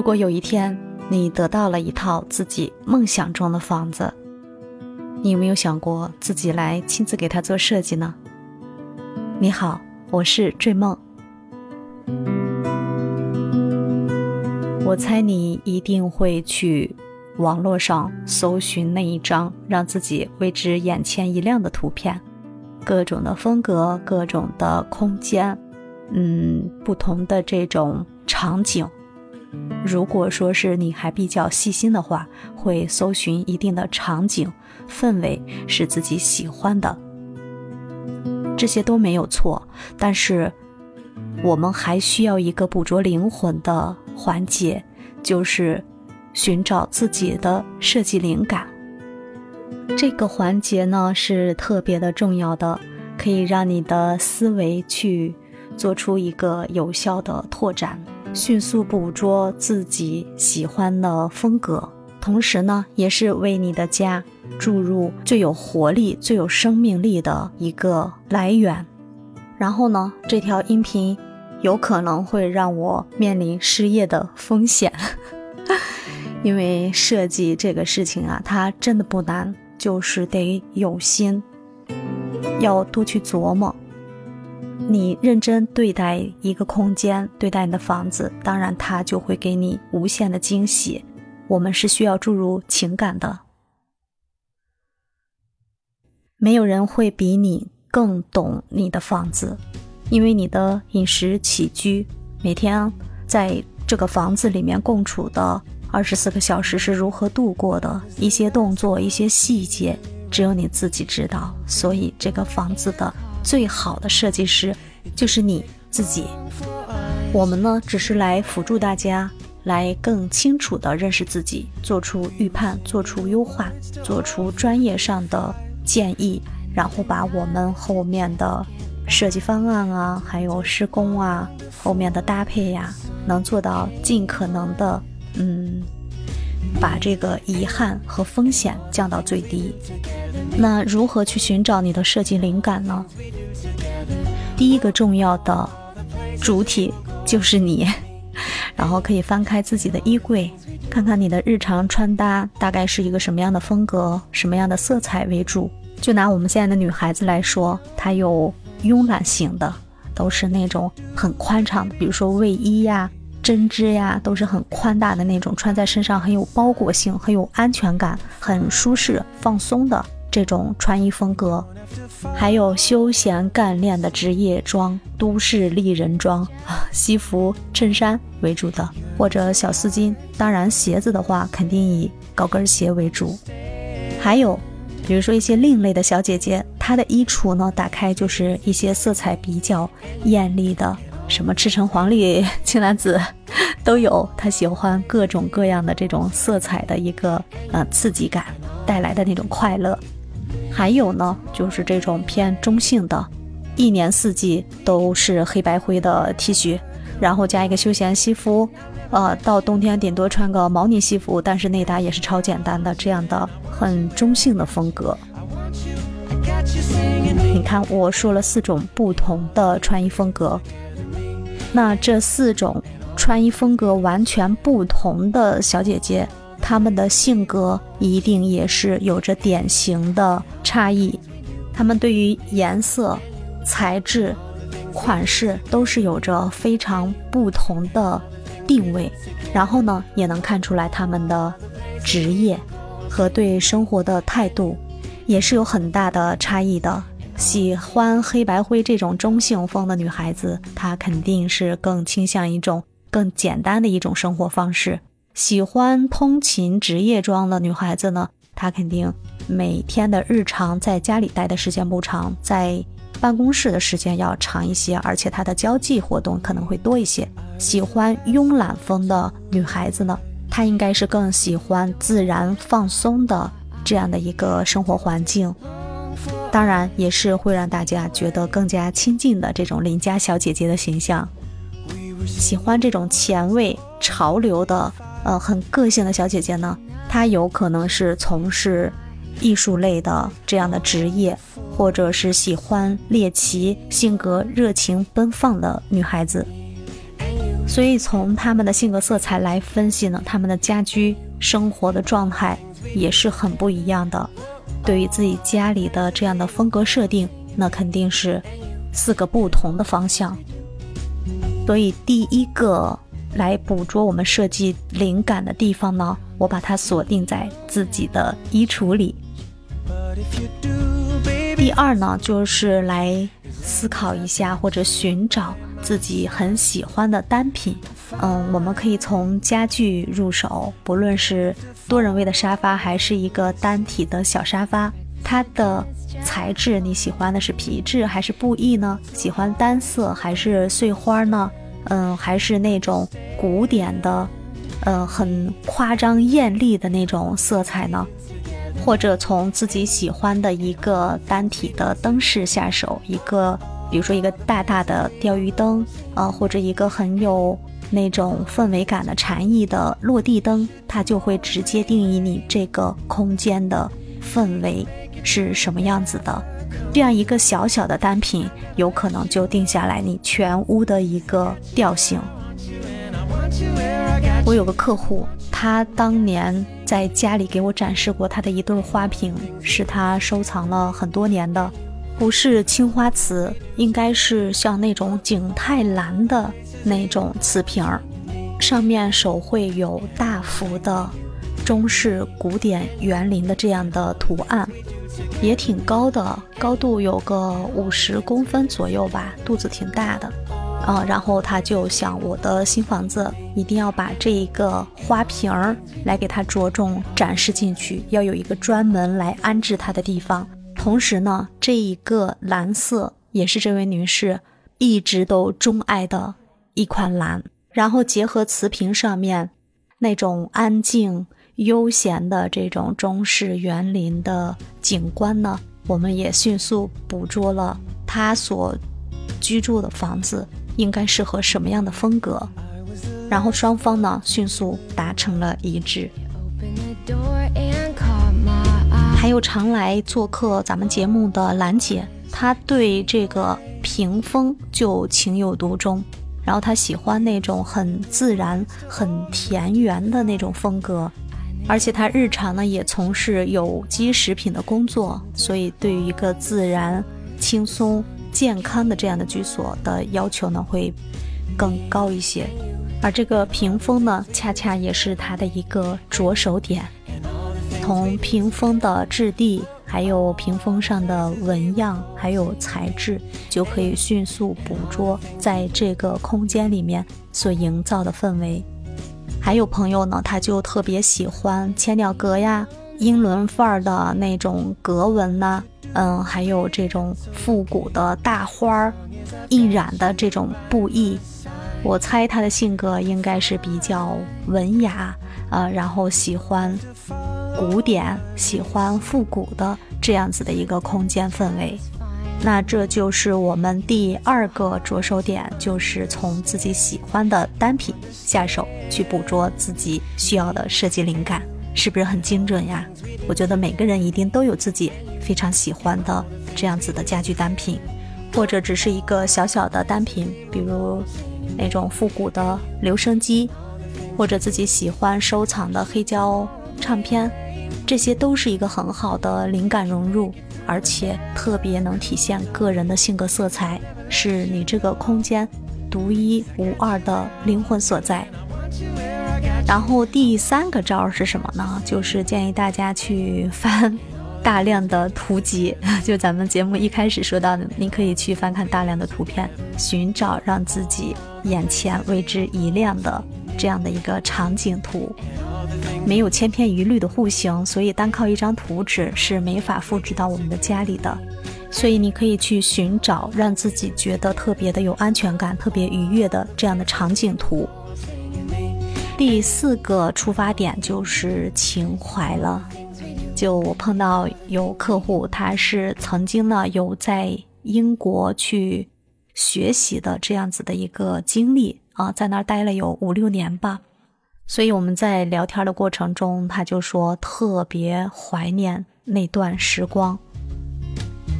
如果有一天你得到了一套自己梦想中的房子，你有没有想过自己来亲自给它做设计呢？你好，我是坠梦。我猜你一定会去网络上搜寻那一张让自己为之眼前一亮的图片，各种的风格，各种的空间，嗯，不同的这种场景。如果说是你还比较细心的话，会搜寻一定的场景氛围是自己喜欢的，这些都没有错。但是，我们还需要一个捕捉灵魂的环节，就是寻找自己的设计灵感。这个环节呢是特别的重要的，可以让你的思维去做出一个有效的拓展。迅速捕捉自己喜欢的风格，同时呢，也是为你的家注入最有活力、最有生命力的一个来源。然后呢，这条音频有可能会让我面临失业的风险，因为设计这个事情啊，它真的不难，就是得有心，要多去琢磨。你认真对待一个空间，对待你的房子，当然它就会给你无限的惊喜。我们是需要注入情感的，没有人会比你更懂你的房子，因为你的饮食起居，每天在这个房子里面共处的二十四个小时是如何度过的，一些动作、一些细节，只有你自己知道。所以这个房子的。最好的设计师就是你自己。我们呢，只是来辅助大家，来更清楚地认识自己，做出预判，做出优化，做出专业上的建议，然后把我们后面的设计方案啊，还有施工啊，后面的搭配呀，能做到尽可能的，嗯。把这个遗憾和风险降到最低。那如何去寻找你的设计灵感呢？第一个重要的主体就是你，然后可以翻开自己的衣柜，看看你的日常穿搭大概是一个什么样的风格，什么样的色彩为主。就拿我们现在的女孩子来说，她有慵懒型的，都是那种很宽敞的，比如说卫衣呀。针织呀，都是很宽大的那种，穿在身上很有包裹性，很有安全感，很舒适放松的这种穿衣风格。还有休闲干练的职业装、都市丽人装，西服、衬衫为主的，或者小丝巾。当然，鞋子的话，肯定以高跟鞋为主。还有，比如说一些另类的小姐姐，她的衣橱呢，打开就是一些色彩比较艳丽的。什么赤橙黄绿青蓝紫 都有，他喜欢各种各样的这种色彩的一个呃刺激感带来的那种快乐。还有呢，就是这种偏中性的，一年四季都是黑白灰的 T 恤，然后加一个休闲西服，呃，到冬天顶多穿个毛呢西服，但是内搭也是超简单的这样的很中性的风格。你看，我说了四种不同的穿衣风格。那这四种穿衣风格完全不同的小姐姐，她们的性格一定也是有着典型的差异。她们对于颜色、材质、款式都是有着非常不同的定位。然后呢，也能看出来她们的职业和对生活的态度也是有很大的差异的。喜欢黑白灰这种中性风的女孩子，她肯定是更倾向一种更简单的一种生活方式。喜欢通勤职业装的女孩子呢，她肯定每天的日常在家里待的时间不长，在办公室的时间要长一些，而且她的交际活动可能会多一些。喜欢慵懒风的女孩子呢，她应该是更喜欢自然放松的这样的一个生活环境。当然，也是会让大家觉得更加亲近的这种邻家小姐姐的形象。喜欢这种前卫、潮流的，呃，很个性的小姐姐呢，她有可能是从事艺术类的这样的职业，或者是喜欢猎奇、性格热情奔放的女孩子。所以从他们的性格色彩来分析呢，他们的家居生活的状态也是很不一样的。对于自己家里的这样的风格设定，那肯定是四个不同的方向。所以第一个来捕捉我们设计灵感的地方呢，我把它锁定在自己的衣橱里。第二呢，就是来思考一下或者寻找。自己很喜欢的单品，嗯，我们可以从家具入手，不论是多人位的沙发，还是一个单体的小沙发，它的材质你喜欢的是皮质还是布艺呢？喜欢单色还是碎花呢？嗯，还是那种古典的，嗯，很夸张艳丽的那种色彩呢？或者从自己喜欢的一个单体的灯饰下手，一个。比如说一个大大的钓鱼灯，啊，或者一个很有那种氛围感的禅意的落地灯，它就会直接定义你这个空间的氛围是什么样子的。这样一个小小的单品，有可能就定下来你全屋的一个调性。我有个客户，他当年在家里给我展示过他的一对花瓶，是他收藏了很多年的。不是青花瓷，应该是像那种景泰蓝的那种瓷瓶儿，上面手绘有大幅的中式古典园林的这样的图案，也挺高的，高度有个五十公分左右吧，肚子挺大的。啊，然后他就想，我的新房子一定要把这一个花瓶儿来给它着重展示进去，要有一个专门来安置它的地方。同时呢，这一个蓝色也是这位女士一直都钟爱的一款蓝。然后结合瓷瓶上面那种安静悠闲的这种中式园林的景观呢，我们也迅速捕捉了他所居住的房子应该适合什么样的风格。然后双方呢迅速达成了一致。还有常来做客咱们节目的兰姐，她对这个屏风就情有独钟，然后她喜欢那种很自然、很田园的那种风格，而且他日常呢也从事有机食品的工作，所以对于一个自然、轻松、健康的这样的居所的要求呢会更高一些，而这个屏风呢，恰恰也是他的一个着手点。从屏风的质地，还有屏风上的纹样，还有材质，就可以迅速捕捉在这个空间里面所营造的氛围。还有朋友呢，他就特别喜欢千鸟格呀、英伦范儿的那种格纹呐，嗯，还有这种复古的大花儿印染的这种布艺。我猜他的性格应该是比较文雅，呃，然后喜欢。古典喜欢复古的这样子的一个空间氛围，那这就是我们第二个着手点，就是从自己喜欢的单品下手去捕捉自己需要的设计灵感，是不是很精准呀？我觉得每个人一定都有自己非常喜欢的这样子的家居单品，或者只是一个小小的单品，比如那种复古的留声机，或者自己喜欢收藏的黑胶唱片。这些都是一个很好的灵感融入，而且特别能体现个人的性格色彩，是你这个空间独一无二的灵魂所在。然后第三个招是什么呢？就是建议大家去翻大量的图集，就咱们节目一开始说到的，你可以去翻看大量的图片，寻找让自己眼前为之一亮的这样的一个场景图。没有千篇一律的户型，所以单靠一张图纸是没法复制到我们的家里的。所以你可以去寻找让自己觉得特别的有安全感、特别愉悦的这样的场景图。第四个出发点就是情怀了。就我碰到有客户，他是曾经呢有在英国去学习的这样子的一个经历啊，在那儿待了有五六年吧。所以我们在聊天的过程中，他就说特别怀念那段时光，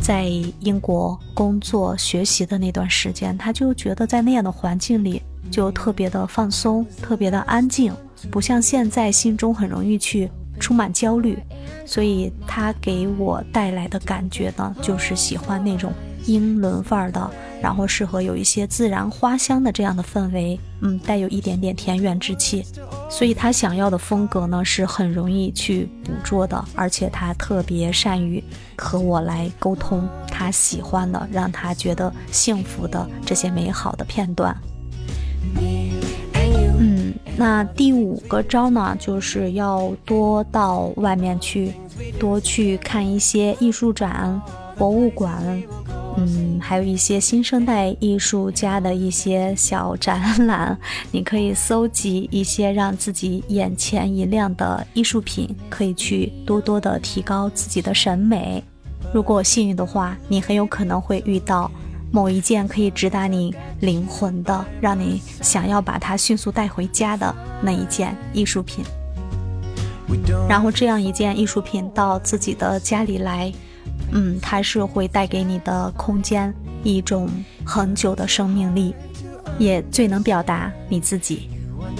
在英国工作学习的那段时间，他就觉得在那样的环境里就特别的放松，特别的安静，不像现在心中很容易去充满焦虑。所以他给我带来的感觉呢，就是喜欢那种英伦范儿的，然后适合有一些自然花香的这样的氛围，嗯，带有一点点田园之气。所以他想要的风格呢，是很容易去捕捉的，而且他特别善于和我来沟通他喜欢的，让他觉得幸福的这些美好的片段。嗯那第五个招呢，就是要多到外面去，多去看一些艺术展、博物馆，嗯，还有一些新生代艺术家的一些小展览。你可以搜集一些让自己眼前一亮的艺术品，可以去多多的提高自己的审美。如果幸运的话，你很有可能会遇到。某一件可以直达你灵魂的，让你想要把它迅速带回家的那一件艺术品，然后这样一件艺术品到自己的家里来，嗯，它是会带给你的空间一种很久的生命力，也最能表达你自己。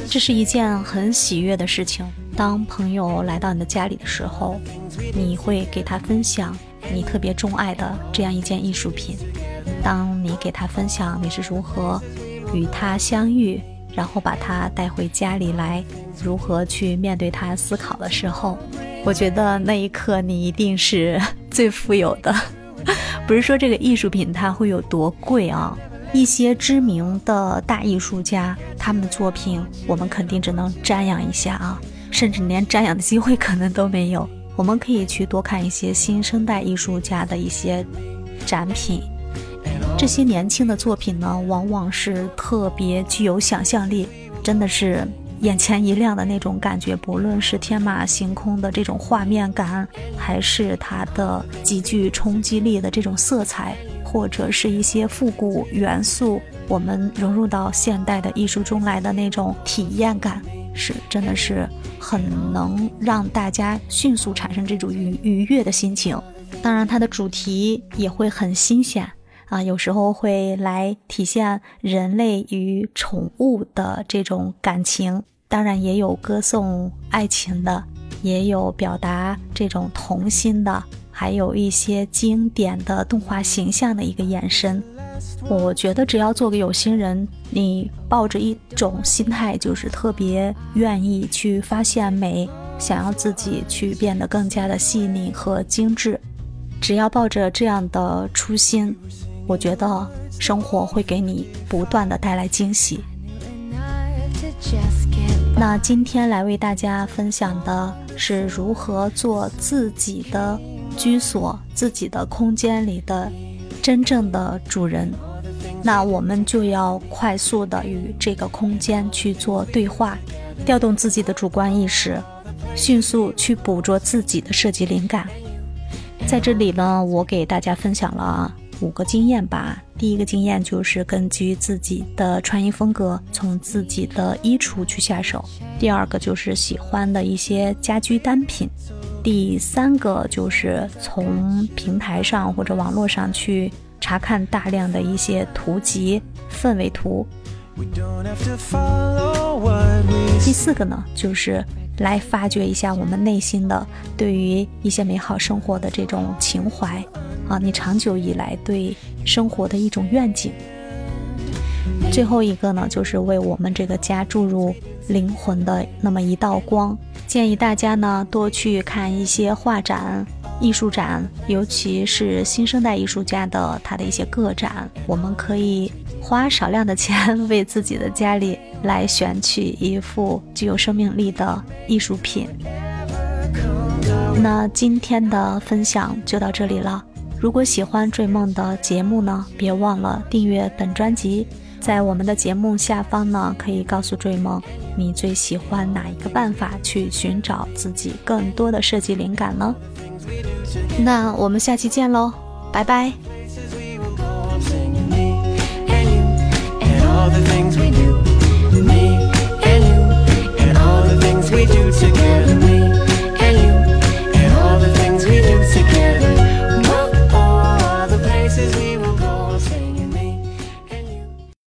这是一件很喜悦的事情。当朋友来到你的家里的时候，你会给他分享你特别钟爱的这样一件艺术品。当你给他分享你是如何与他相遇，然后把他带回家里来，如何去面对他思考的时候，我觉得那一刻你一定是最富有的。不是说这个艺术品它会有多贵啊？一些知名的大艺术家，他们的作品我们肯定只能瞻仰一下啊，甚至连瞻仰的机会可能都没有。我们可以去多看一些新生代艺术家的一些展品。这些年轻的作品呢，往往是特别具有想象力，真的是眼前一亮的那种感觉。不论是天马行空的这种画面感，还是它的极具冲击力的这种色彩，或者是一些复古元素，我们融入到现代的艺术中来的那种体验感，是真的是很能让大家迅速产生这种愉愉悦的心情。当然，它的主题也会很新鲜。啊，有时候会来体现人类与宠物的这种感情，当然也有歌颂爱情的，也有表达这种童心的，还有一些经典的动画形象的一个延伸。我觉得只要做个有心人，你抱着一种心态，就是特别愿意去发现美，想要自己去变得更加的细腻和精致，只要抱着这样的初心。我觉得生活会给你不断的带来惊喜。那今天来为大家分享的是如何做自己的居所、自己的空间里的真正的主人。那我们就要快速的与这个空间去做对话，调动自己的主观意识，迅速去捕捉自己的设计灵感。在这里呢，我给大家分享了。五个经验吧。第一个经验就是根据自己的穿衣风格，从自己的衣橱去下手。第二个就是喜欢的一些家居单品。第三个就是从平台上或者网络上去查看大量的一些图集、氛围图。第四个呢，就是来发掘一下我们内心的对于一些美好生活的这种情怀。啊，你长久以来对生活的一种愿景。最后一个呢，就是为我们这个家注入灵魂的那么一道光。建议大家呢多去看一些画展、艺术展，尤其是新生代艺术家的他的一些个展。我们可以花少量的钱，为自己的家里来选取一幅具有生命力的艺术品。那今天的分享就到这里了。如果喜欢追梦的节目呢，别忘了订阅本专辑。在我们的节目下方呢，可以告诉追梦你最喜欢哪一个办法去寻找自己更多的设计灵感呢？那我们下期见喽，拜拜。